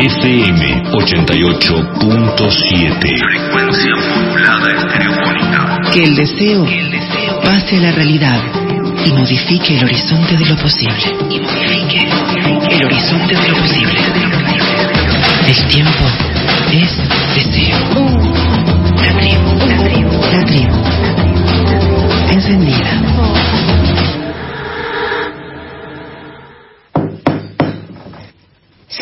FM 88.7. Frecuencia modulada estereofónica. Que el deseo pase a la realidad y modifique el horizonte de lo posible. Y modifique el horizonte de lo posible. El tiempo es deseo. La tribu, la tribu, la tribu. Encendida.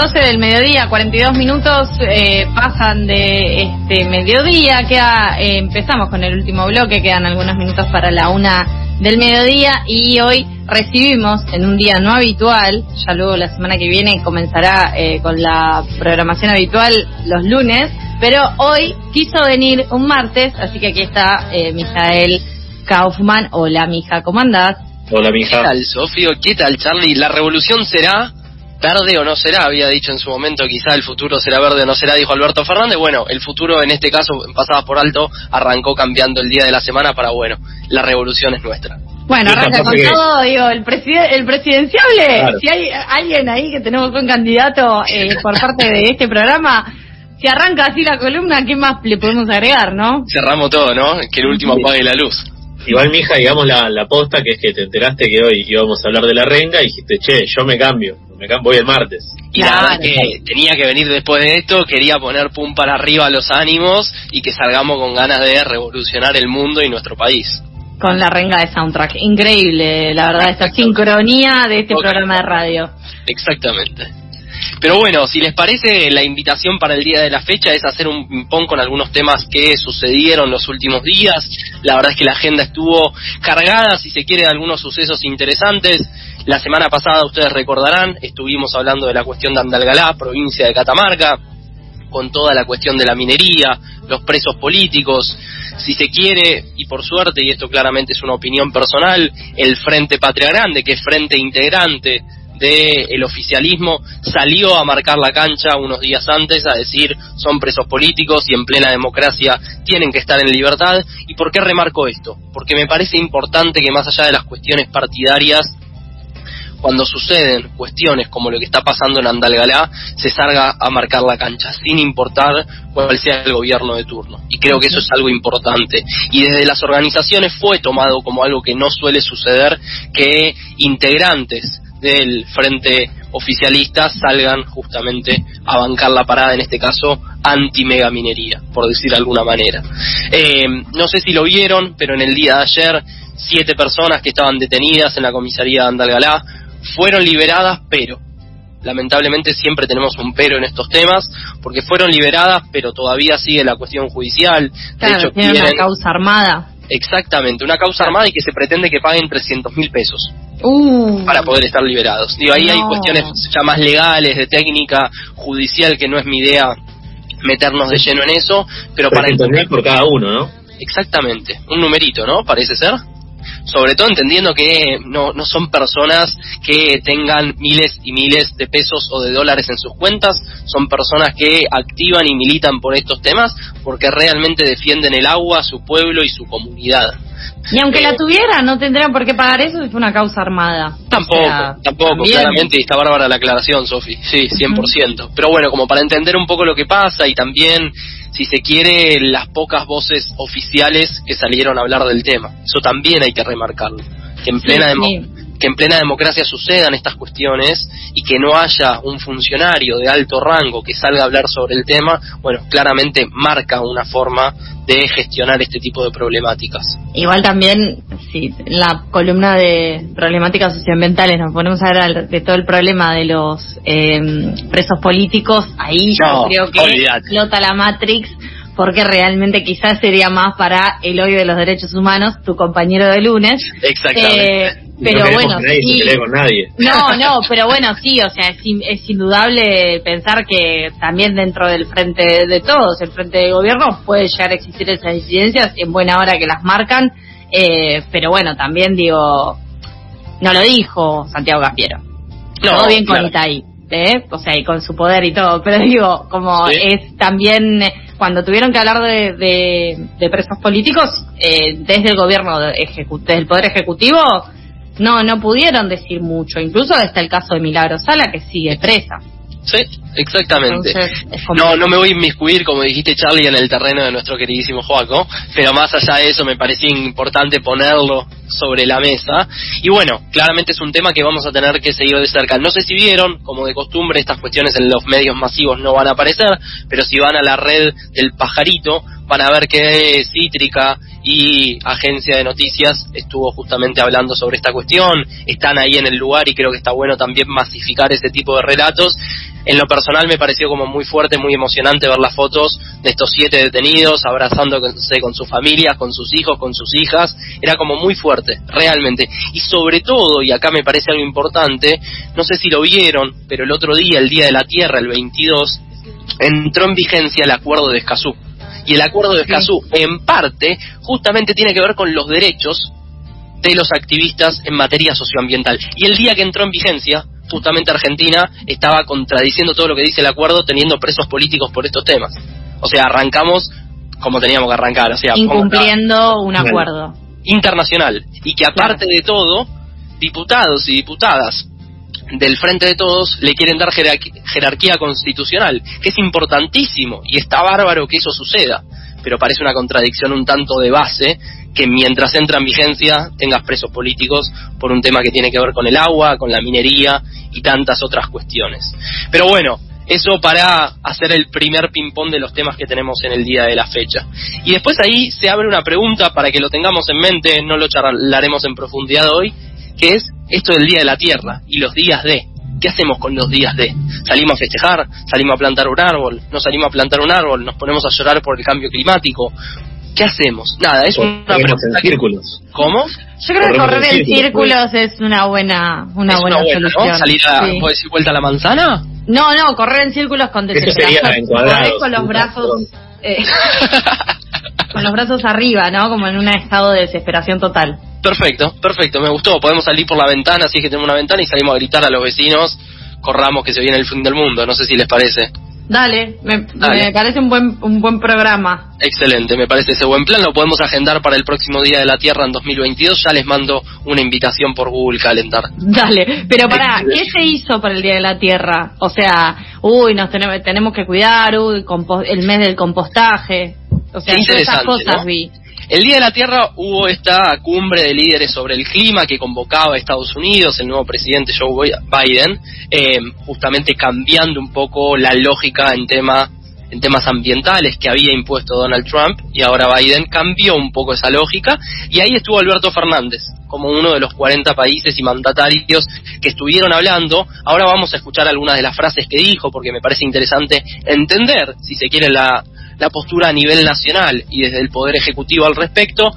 12 del mediodía, 42 minutos eh, pasan de este mediodía. Queda, eh, empezamos con el último bloque, quedan algunos minutos para la una del mediodía y hoy recibimos en un día no habitual, ya luego la semana que viene comenzará eh, con la programación habitual los lunes, pero hoy quiso venir un martes, así que aquí está eh, Mijael Kaufman. Hola, mija, ¿cómo andás? Hola, ¿Qué mija. tal, Sofio? ¿Qué tal, Charlie? ¿La revolución será verde o no será? Había dicho en su momento, quizá el futuro será verde o no será, dijo Alberto Fernández. Bueno, el futuro en este caso, pasada por alto, arrancó cambiando el día de la semana para, bueno, la revolución es nuestra. Bueno, arranca con que- todo, digo, el, preside- el presidenciable. Claro. Si hay alguien ahí que tenemos un candidato eh, por parte de este programa, si arranca así la columna, ¿qué más le podemos agregar, no? Cerramos todo, ¿no? Que el último apague la luz. Igual, mija, digamos la, la posta que es que te enteraste que hoy íbamos a hablar de la renga y dijiste, che, yo me cambio, me cambio, voy el martes. Y la verdad Claro. que tenía que venir después de esto, quería poner pum para arriba los ánimos y que salgamos con ganas de revolucionar el mundo y nuestro país. Con la renga de soundtrack. Increíble, la verdad, esta sincronía de este programa de radio. Exactamente. Pero bueno, si les parece, la invitación para el día de la fecha es hacer un ping-pong con algunos temas que sucedieron los últimos días. La verdad es que la agenda estuvo cargada, si se quiere, de algunos sucesos interesantes. La semana pasada, ustedes recordarán, estuvimos hablando de la cuestión de Andalgalá, provincia de Catamarca, con toda la cuestión de la minería, los presos políticos, si se quiere, y por suerte, y esto claramente es una opinión personal, el Frente Patria Grande, que es frente integrante del oficialismo, salió a marcar la cancha unos días antes a decir son presos políticos y en plena democracia tienen que estar en libertad. ¿Y por qué remarco esto? Porque me parece importante que más allá de las cuestiones partidarias, cuando suceden cuestiones como lo que está pasando en Andalgalá, se salga a marcar la cancha, sin importar cuál sea el gobierno de turno. Y creo que eso es algo importante. Y desde las organizaciones fue tomado como algo que no suele suceder, que integrantes del frente oficialista salgan justamente a bancar la parada, en este caso anti-mega minería, por decir de alguna manera. Eh, no sé si lo vieron, pero en el día de ayer, siete personas que estaban detenidas en la comisaría de Andalgalá fueron liberadas, pero lamentablemente siempre tenemos un pero en estos temas, porque fueron liberadas, pero todavía sigue la cuestión judicial. De hecho, tiene una causa armada. exactamente, una causa armada y que se pretende que paguen 300 mil pesos Uh, para poder estar liberados. Digo, ahí hay cuestiones ya más legales, de técnica judicial, que no es mi idea meternos de lleno en eso, pero para 300 entender por cada uno, ¿no? Exactamente, un numerito, ¿no? Parece ser. Sobre todo entendiendo que no, no son personas que tengan miles y miles de pesos o de dólares en sus cuentas, son personas que activan y militan por estos temas porque realmente defienden el agua, su pueblo y su comunidad. Y aunque Eh, la tuviera, no tendrían por qué pagar eso si fue una causa armada. Tampoco, O sea, tampoco, también. claramente, y está bárbara la aclaración, Sofi, sí, 100%. Pero bueno, como para entender un poco lo que pasa y también, si se quiere, las pocas voces oficiales que salieron a hablar del tema. Eso también hay que remarcarlo. Que en plena, sí. Que en plena democracia sucedan estas cuestiones y que no haya un funcionario de alto rango que salga a hablar sobre el tema, bueno, claramente marca una forma de gestionar este tipo de problemáticas. Igual también, sí, en la columna de problemáticas socioambientales nos ponemos a hablar de todo el problema de los eh, presos políticos, ahí No, yo creo que olvídate. explota la Matrix, porque realmente quizás sería más para el hoy de los derechos humanos, tu compañero de lunes. Exactamente. Eh, pero no bueno, nadie sí. con nadie. No, no, pero bueno, sí, o sea, es, in- es indudable pensar que también dentro del frente de todos, el frente de gobierno, puede llegar a existir esas disidencias en buena hora que las marcan Eh, pero bueno, también digo, no lo dijo Santiago. No, todo bien con. Itaí, ¿eh? O sea, y con su poder y todo. Pero digo, como Sí. es también cuando tuvieron que hablar de, de, de presos políticos eh, desde el gobierno de ejecu- desde el poder ejecutivo no no pudieron decir mucho. Incluso está el caso de Milagro Sala que sigue presa. Sí, exactamente. Entonces, No, no me voy a inmiscuir, como dijiste Charlie, en el terreno de nuestro queridísimo Joaco, pero más allá de eso me parecía importante ponerlo sobre la mesa. Y bueno, claramente es un tema que vamos a tener que seguir de cerca. No sé si vieron, como de costumbre, estas cuestiones en los medios masivos no van a aparecer, pero si van a la red del pajarito, van a ver que Cítrica y Agencia de Noticias estuvo justamente hablando sobre esta cuestión, están ahí en el lugar y creo que está bueno también masificar ese tipo de relatos. En lo personal me pareció como muy fuerte, muy emocionante ver las fotos de estos siete detenidos abrazándose con sus familias, con sus hijos, con sus hijas. Era como muy fuerte, realmente. Y sobre todo, y acá me parece algo importante, no sé si lo vieron, pero el otro día, el Día de la Tierra, el 22, entró en vigencia el acuerdo de Escazú. Y el acuerdo de Escazú, en parte, justamente tiene que ver con los derechos de los activistas en materia socioambiental. Y el día que entró en vigencia, justamente Argentina estaba contradiciendo todo lo que dice el acuerdo, teniendo presos políticos por estos temas. O sea, arrancamos como teníamos que arrancar, o sea, incumpliendo un acuerdo. internacional. Y que aparte de todo, diputados y diputadas del Frente de Todos le quieren dar jerarquía constitucional, que es importantísimo y está bárbaro que eso suceda, pero parece una contradicción un tanto de base que mientras entra en vigencia tengas presos políticos por un tema que tiene que ver con el agua, con la minería y tantas otras cuestiones. Pero bueno, eso para hacer el primer ping-pong de los temas que tenemos en el día de la fecha. Y después ahí se abre una pregunta para que lo tengamos en mente, no lo charlaremos en profundidad hoy, que es esto del Día de la Tierra y los días de. ¿Qué hacemos con los días de? ¿Salimos a festejar? ¿Salimos a plantar un árbol? ¿No salimos a plantar un árbol? ¿Nos ponemos a llorar por el cambio climático? ¿Qué hacemos? Nada, es una Corremos pregunta que... círculos. ¿Cómo? Yo creo que correr en círculos. círculos es una buena una es buena, una buena, solución. ¿no? Salir a, Sí. ¿puedo decir vuelta a la manzana? No, no, correr en círculos con Eso sería con los brazos eh, con los brazos arriba, ¿no? Como en un estado de desesperación total. Perfecto, perfecto, me gustó. Podemos salir por la ventana, así que tenemos una ventana y salimos a gritar a los vecinos, corramos que se viene el fin del mundo, no sé si les parece. Dale, me, Dale. me parece un buen un buen programa. Excelente, me parece ese buen plan. Lo podemos agendar para el próximo Día de la Tierra en 2022. Ya les mando una invitación por Google Calendar. Dale, pero pará. ¿qué se hizo para el Día de la Tierra? O sea, uy, nos tenemos, tenemos que cuidar, uy, el mes del compostaje. O sea, yo esas cosas ¿no? vi. El Día de la Tierra hubo esta cumbre de líderes sobre el clima que convocaba a Estados Unidos, el nuevo presidente Joe Biden, eh, justamente cambiando un poco la lógica en tema en temas ambientales que había impuesto Donald Trump y ahora Biden cambió un poco esa lógica y ahí estuvo Alberto Fernández como uno de los 40 países y mandatarios que estuvieron hablando. Ahora vamos a escuchar algunas de las frases que dijo porque me parece interesante entender, si se quiere, la, la postura a nivel nacional y desde el Poder Ejecutivo al respecto.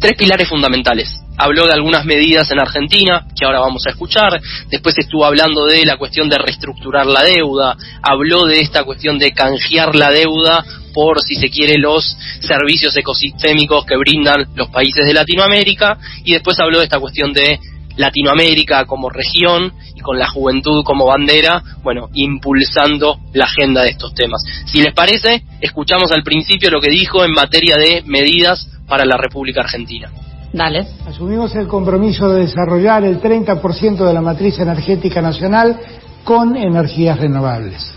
Tres pilares fundamentales. Habló de algunas medidas en Argentina, que ahora vamos a escuchar. Después estuvo hablando de la cuestión de reestructurar la deuda. Habló de esta cuestión de canjear la deuda por, si se quiere, los servicios ecosistémicos que brindan los países de Latinoamérica. Y después habló de esta cuestión de Latinoamérica como región y con la juventud como bandera, bueno, impulsando la agenda de estos temas. Si les parece, escuchamos al principio lo que dijo en materia de medidas para la República Argentina. Dale. Asumimos el compromiso de desarrollar el 30% de la matriz energética nacional con energías renovables.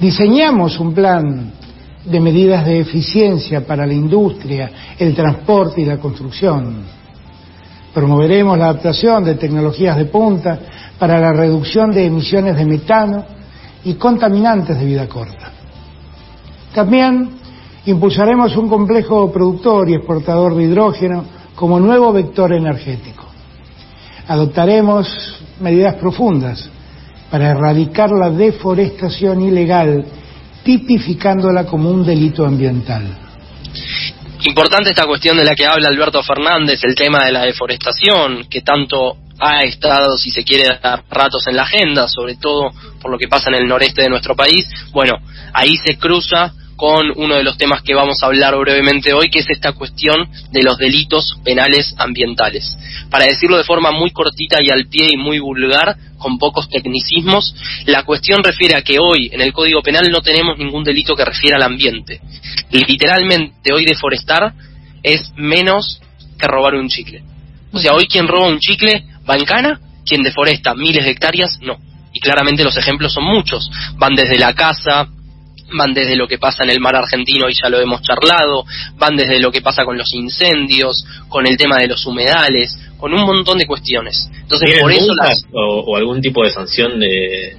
Diseñamos un plan de medidas de eficiencia para la industria, el transporte y la construcción. Promoveremos la adaptación de tecnologías de punta para la reducción de emisiones de metano y contaminantes de vida corta. También impulsaremos un complejo productor y exportador de hidrógeno como nuevo vector energético. Adoptaremos medidas profundas para erradicar la deforestación ilegal, tipificándola como un delito ambiental. Importante esta cuestión de la que habla Alberto Fernández, el tema de la deforestación, que tanto ha estado, si se quiere, a ratos en la agenda, sobre todo por lo que pasa en el noreste de nuestro país. Bueno, ahí se cruza con uno de los temas que vamos a hablar brevemente hoy, que es esta cuestión de los delitos penales ambientales. Para decirlo de forma muy cortita y al pie y muy vulgar, con pocos tecnicismos, la cuestión refiere a que hoy en el Código Penal no tenemos ningún delito que refiera al ambiente. Literalmente hoy deforestar es menos que robar un chicle. O sea, hoy quien roba un chicle va en cana, quien deforesta miles de hectáreas no. Y claramente los ejemplos son muchos. Van desde la casa, van desde lo que pasa en el mar argentino y ya lo hemos charlado, van desde lo que pasa con los incendios, con el tema de los humedales, con un montón de cuestiones. Entonces, por eso las... o, algún tipo de sanción de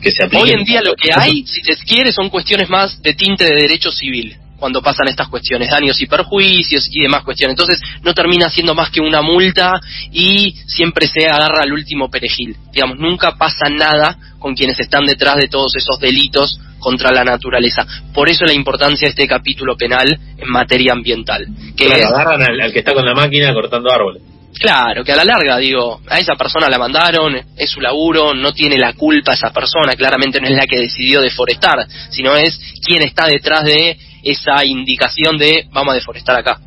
que se aplique. Hoy en día lo que hay, si se quiere, son cuestiones más de tinte de derecho civil cuando pasan estas cuestiones, daños y perjuicios y demás cuestiones. Entonces no termina siendo más que una multa y siempre se agarra al último perejil. Digamos, nunca pasa nada con quienes están detrás de todos esos delitos contra la naturaleza. Por eso la importancia de este capítulo penal en materia ambiental. Que agarran al, que está con la máquina cortando árboles. Claro, que a la larga, digo, a esa persona la mandaron, es su laburo, no tiene la culpa esa persona, claramente no es la que decidió deforestar, sino es quien está detrás de esa indicación de vamos a deforestar acá.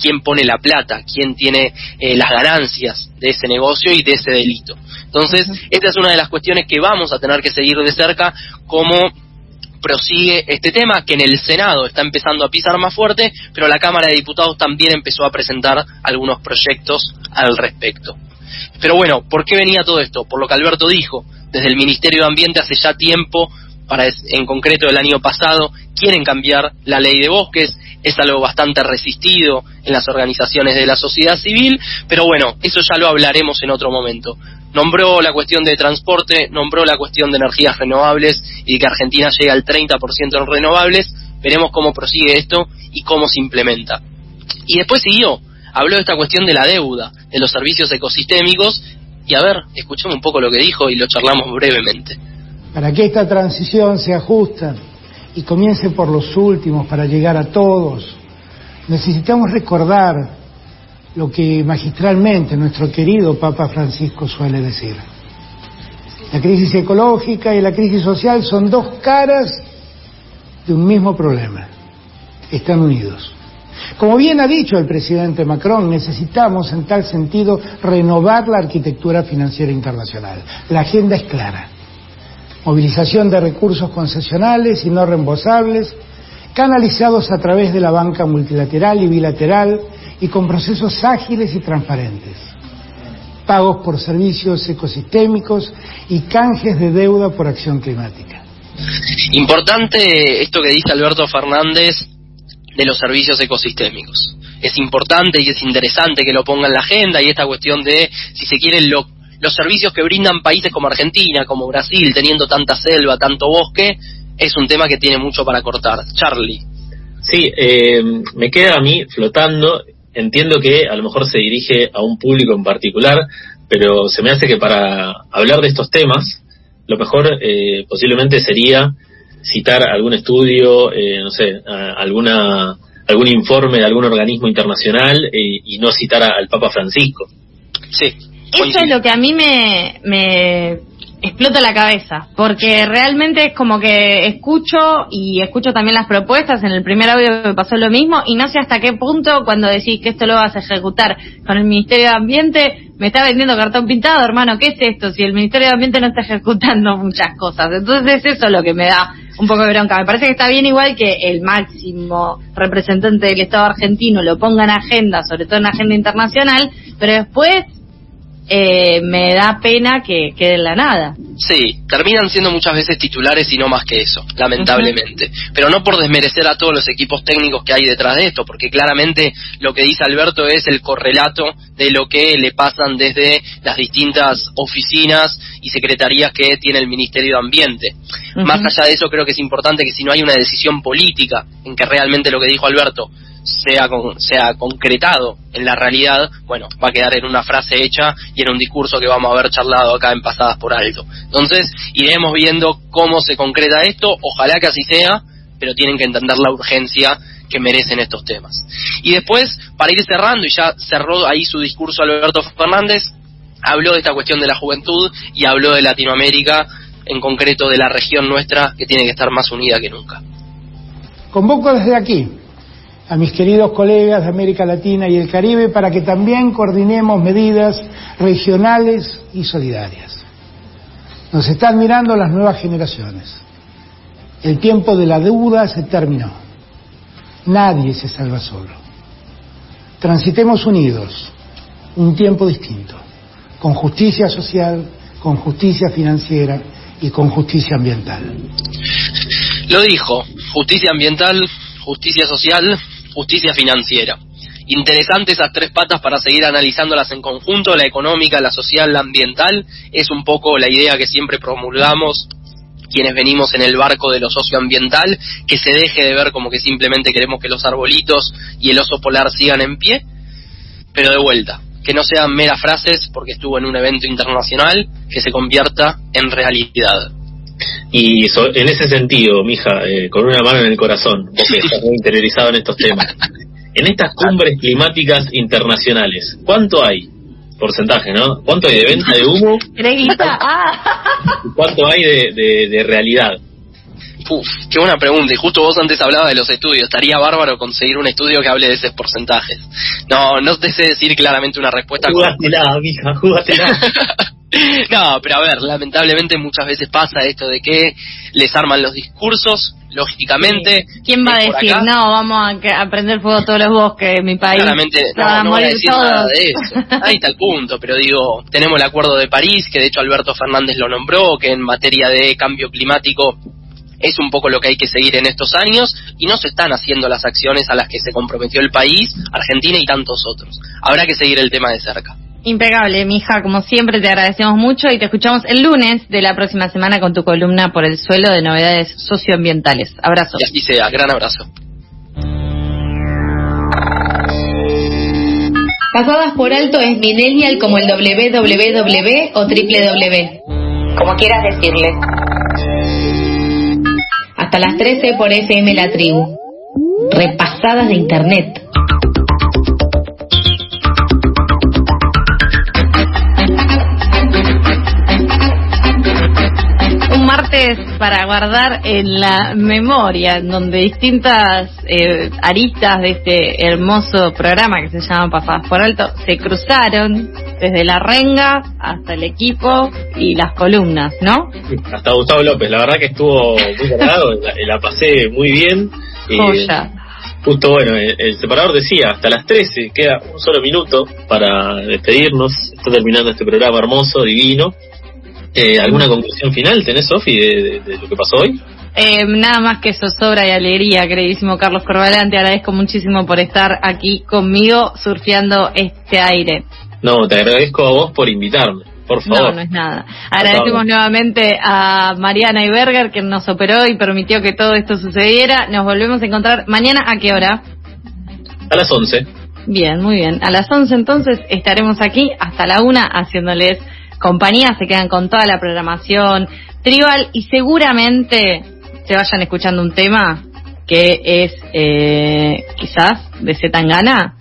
¿Quién pone la plata? ¿Quién tiene eh, las ganancias de ese negocio y de ese delito? Entonces, esta es una de las cuestiones que vamos a tener que seguir de cerca, cómo prosigue este tema, que en el Senado está empezando a pisar más fuerte, pero la Cámara de Diputados también empezó a presentar algunos proyectos al respecto. Pero bueno, ¿por qué venía todo esto? Por lo que Alberto dijo, desde el Ministerio de Ambiente hace ya tiempo para en concreto el año pasado, quieren cambiar la ley de bosques, es algo bastante resistido en las organizaciones de la sociedad civil, pero bueno, eso ya lo hablaremos en otro momento. Nombró la cuestión de transporte, nombró la cuestión de energías renovables y que Argentina llegue al 30% en renovables, veremos cómo prosigue esto y cómo se implementa. Y después siguió, habló de esta cuestión de la deuda, de los servicios ecosistémicos, y a ver, escuchemos un poco lo que dijo y lo charlamos brevemente. Para que esta transición sea justa y comience por los últimos para llegar a todos, necesitamos recordar lo que magistralmente nuestro querido Papa Francisco suele decir. La crisis ecológica y la crisis social son dos caras de un mismo problema. Están unidos. Como bien ha dicho el presidente Macron, necesitamos en tal sentido renovar la arquitectura financiera internacional. La agenda es clara movilización de recursos concesionales y no reembolsables, canalizados a través de la banca multilateral y bilateral y con procesos ágiles y transparentes, pagos por servicios ecosistémicos y canjes de deuda por acción climática. Importante esto que dice Alberto Fernández de los servicios ecosistémicos. Es importante y es interesante que lo ponga en la agenda y esta cuestión de, si se quiere, lo los servicios que brindan países como Argentina, como Brasil, teniendo tanta selva, tanto bosque, es un tema que tiene mucho para cortar. Charlie. Sí, eh, me queda a mí flotando. Entiendo que a lo mejor se dirige a un público en particular, pero se me hace que para hablar de estos temas, lo mejor eh, posiblemente sería citar algún estudio, eh, no sé, alguna algún informe de algún organismo internacional y no citar al Papa Francisco. Sí, eso es lo que a mí me, me explota la cabeza, porque realmente es como que escucho y escucho también las propuestas, en el primer audio me pasó lo mismo y no sé hasta qué punto cuando decís que esto lo vas a ejecutar con el Ministerio de Ambiente, me está vendiendo cartón pintado, hermano, ¿qué es esto? Si el Ministerio de Ambiente no está ejecutando muchas cosas. Entonces eso es lo que me da un poco de bronca. Me parece que está bien igual que el máximo representante del Estado argentino lo ponga en agenda, sobre todo en agenda internacional, pero después eh, me da pena que quede en la nada. Sí, terminan siendo muchas veces titulares y no más que eso, lamentablemente. Pero no por desmerecer a todos los equipos técnicos que hay detrás de esto, porque claramente lo que dice Alberto es el correlato de lo que le pasan desde las distintas oficinas y secretarías que tiene el Ministerio de Ambiente. Más allá de eso, creo que es importante que si no hay una decisión política en que realmente lo que dijo Alberto sea, sea concretado en la realidad, bueno, va a quedar en una frase hecha y en un discurso que vamos a haber charlado acá en Pasadas por Alto. Entonces, iremos viendo cómo se concreta esto, ojalá que así sea, pero tienen que entender la urgencia que merecen estos temas. Y después, para ir cerrando, y ya cerró ahí su discurso Alberto Fernández, habló de esta cuestión de la juventud y habló de Latinoamérica, en concreto de la región nuestra, que tiene que estar más unida que nunca Convoco desde aquí a mis queridos colegas de América Latina y el Caribe para que también coordinemos medidas regionales y solidarias. Nos están mirando las nuevas generaciones. El tiempo de la deuda se terminó. Nadie se salva solo. Transitemos unidos un tiempo distinto, con justicia social, con justicia financiera y con justicia ambiental. Lo dijo, justicia ambiental, justicia social, justicia financiera. Interesante esas tres patas para seguir analizándolas en conjunto, la económica, la social, la ambiental, es un poco la idea que siempre promulgamos quienes venimos en el barco de lo socioambiental, que se deje de ver como que simplemente queremos que los arbolitos y el oso polar sigan en pie, pero de vuelta, que no sean meras frases porque estuvo en un evento internacional, que se convierta en realidad. Y so- en ese sentido, mija, eh, con una mano en el corazón, vos que estás muy interiorizado en estos temas, en estas cumbres climáticas internacionales, ¿cuánto hay? Porcentaje, ¿no? ¿Cuánto hay de venta de humo cuánto hay de, de, de realidad? Uf, qué buena pregunta. Y justo vos antes hablabas de los estudios. Estaría bárbaro conseguir un estudio que hable de esos porcentajes. No, no te sé decir claramente una respuesta. Júgatela, mija, júgatela. no, pero a ver, lamentablemente muchas veces pasa esto de que les arman los discursos, lógicamente. ¿Quién va a decir, acá, no, vamos a, a prender fuego a todos los bosques de mi país? Claramente no, no a decir todos. nada de eso. Ahí está el punto, pero digo, tenemos el Acuerdo de París, que de hecho Alberto Fernández lo nombró, que en materia de cambio climático es un poco lo que hay que seguir en estos años y no se están haciendo las acciones a las que se comprometió el país, Argentina y tantos otros. Habrá que seguir el tema de cerca. Impecable, mija, como siempre te agradecemos mucho y te escuchamos el lunes de la próxima semana con tu columna por el suelo de novedades socioambientales. Abrazo. Y así sea, gran abrazo. Pasadas por alto es millennial como el www o www. Como quieras decirle. Hasta las 13 por FM La Tribu. Repasadas de internet. Para guardar en la memoria, en donde distintas eh, aristas de este hermoso programa que se llama Pasadas por Alto se cruzaron desde la renga hasta el equipo y las columnas, ¿no? Hasta Gustavo López, la verdad que estuvo muy cargado, la, la pasé muy bien. Joya. Justo, bueno, el, el separador decía, hasta las 13, queda un solo minuto para despedirnos. Está terminando este programa hermoso, divino. Eh, ¿Alguna conclusión final tenés, Sofi, de, de- de lo que pasó hoy? Eh, nada más que zozobra y alegría, queridísimo Carlos Corbalán. Te agradezco muchísimo por estar aquí conmigo surfeando este aire. No, te agradezco a vos por invitarme, por No, favor. no es nada. Agradecemos nuevamente a Mariana Iberger que nos operó y permitió que todo esto sucediera. Nos volvemos a encontrar mañana. ¿A qué hora? A las 11. Bien, muy bien. A las 11 entonces estaremos aquí hasta la una haciéndoles compañía. Se quedan con toda la programación tribal y seguramente se vayan escuchando un tema que es eh, quizás de Zetangana,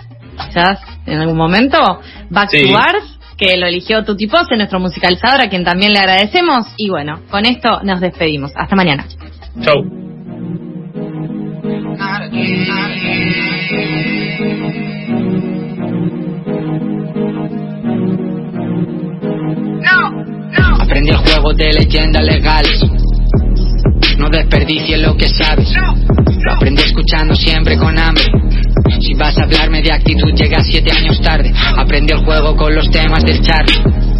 quizás en algún momento, Back Sí. to Bars, que lo eligió Tuti Pose, nuestro musicalizador, a quien también le agradecemos. Y bueno, con esto nos despedimos. Hasta mañana. Chau. Aprendí el juego de leyendas legales. No desperdicies lo que sabes. Lo aprendí escuchando siempre con hambre. Si vas a hablarme de actitud, llegas siete años tarde. Aprendí el juego con los temas del Charlie.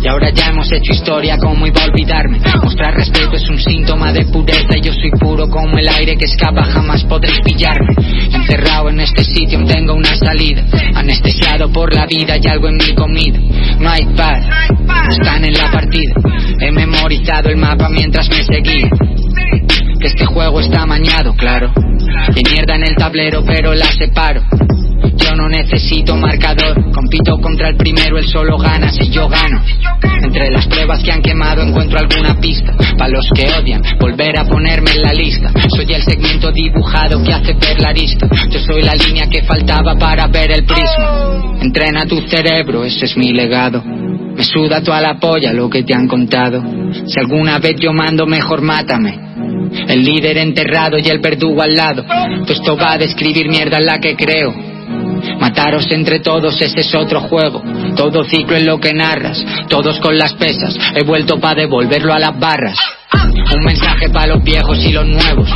Y ahora ya hemos hecho historia, ¿cómo iba a olvidarme? Mostrar respeto es un síntoma de pureza y yo soy puro como el aire que escapa, jamás podréis pillarme. Encerrado en este sitio tengo una salida, anestesiado por la vida y algo en mi comida. No hay paz, están en la partida. He memorizado el mapa mientras me seguía. Que este juego está amañado, claro. Hay mierda en el tablero, pero la separo. Yo no necesito marcador, compito contra el primero, él solo gana si yo gano. Entre las pruebas que han quemado encuentro alguna pista. Para los que odian, volver a ponerme en la lista. Soy el segmento dibujado que hace ver la arista. Yo soy la línea que faltaba para ver el prisma. Entrena tu cerebro, ese es mi legado. Me suda toda la polla lo que te han contado. Si alguna vez yo mando, mejor mátame. El líder enterrado y el verdugo al lado. Todo esto va a describir mierda en la que creo. Mataros entre todos, ese es otro juego. Todo ciclo en lo que narras, todos con las pesas. He vuelto para devolverlo a las barras. Un mensaje para los viejos y los nuevos.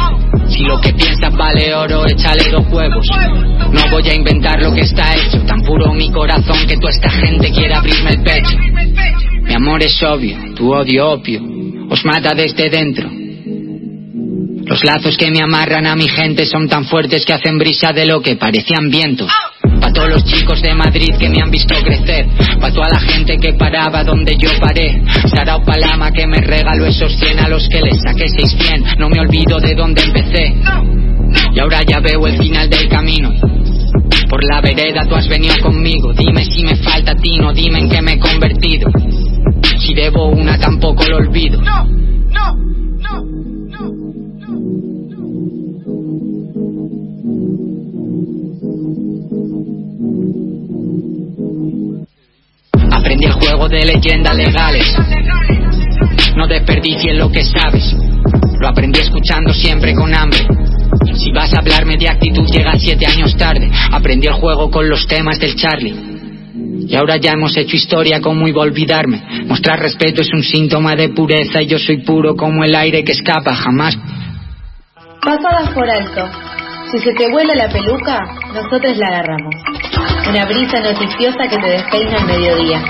Si lo que piensas vale oro, échale dos huevos. No voy a inventar lo que está hecho, tan puro mi corazón que toda esta gente quiere abrirme el pecho. Mi amor es obvio, tu odio opio, os mata desde dentro. Los lazos que me amarran a mi gente son tan fuertes que hacen brisa de lo que parecían vientos. Pa' todos los chicos de Madrid que me han visto crecer. Pa' toda la gente que paraba donde yo paré. Sarao Palama que me regaló esos 100 a los que les saqué 600. No me olvido de dónde empecé. Y ahora ya veo el final del camino. Por la vereda tú has venido conmigo. Dime si me falta a ti, no dime en qué me he convertido. Si debo una tampoco lo olvido. Aprendí el de leyendas legales. No desperdicies lo que sabes. Lo aprendí escuchando siempre con hambre. Si vas a hablarme de actitud, llega siete años tarde. Aprendí el juego con los temas del Charlie. Y ahora ya hemos hecho historia, ¿cómo iba a olvidarme? Mostrar respeto es un síntoma de pureza y yo soy puro como el aire que escapa, jamás. Pasadas por alto. Si se te vuela la peluca, nosotros la agarramos. Una brisa noticiosa que te despeina al mediodía.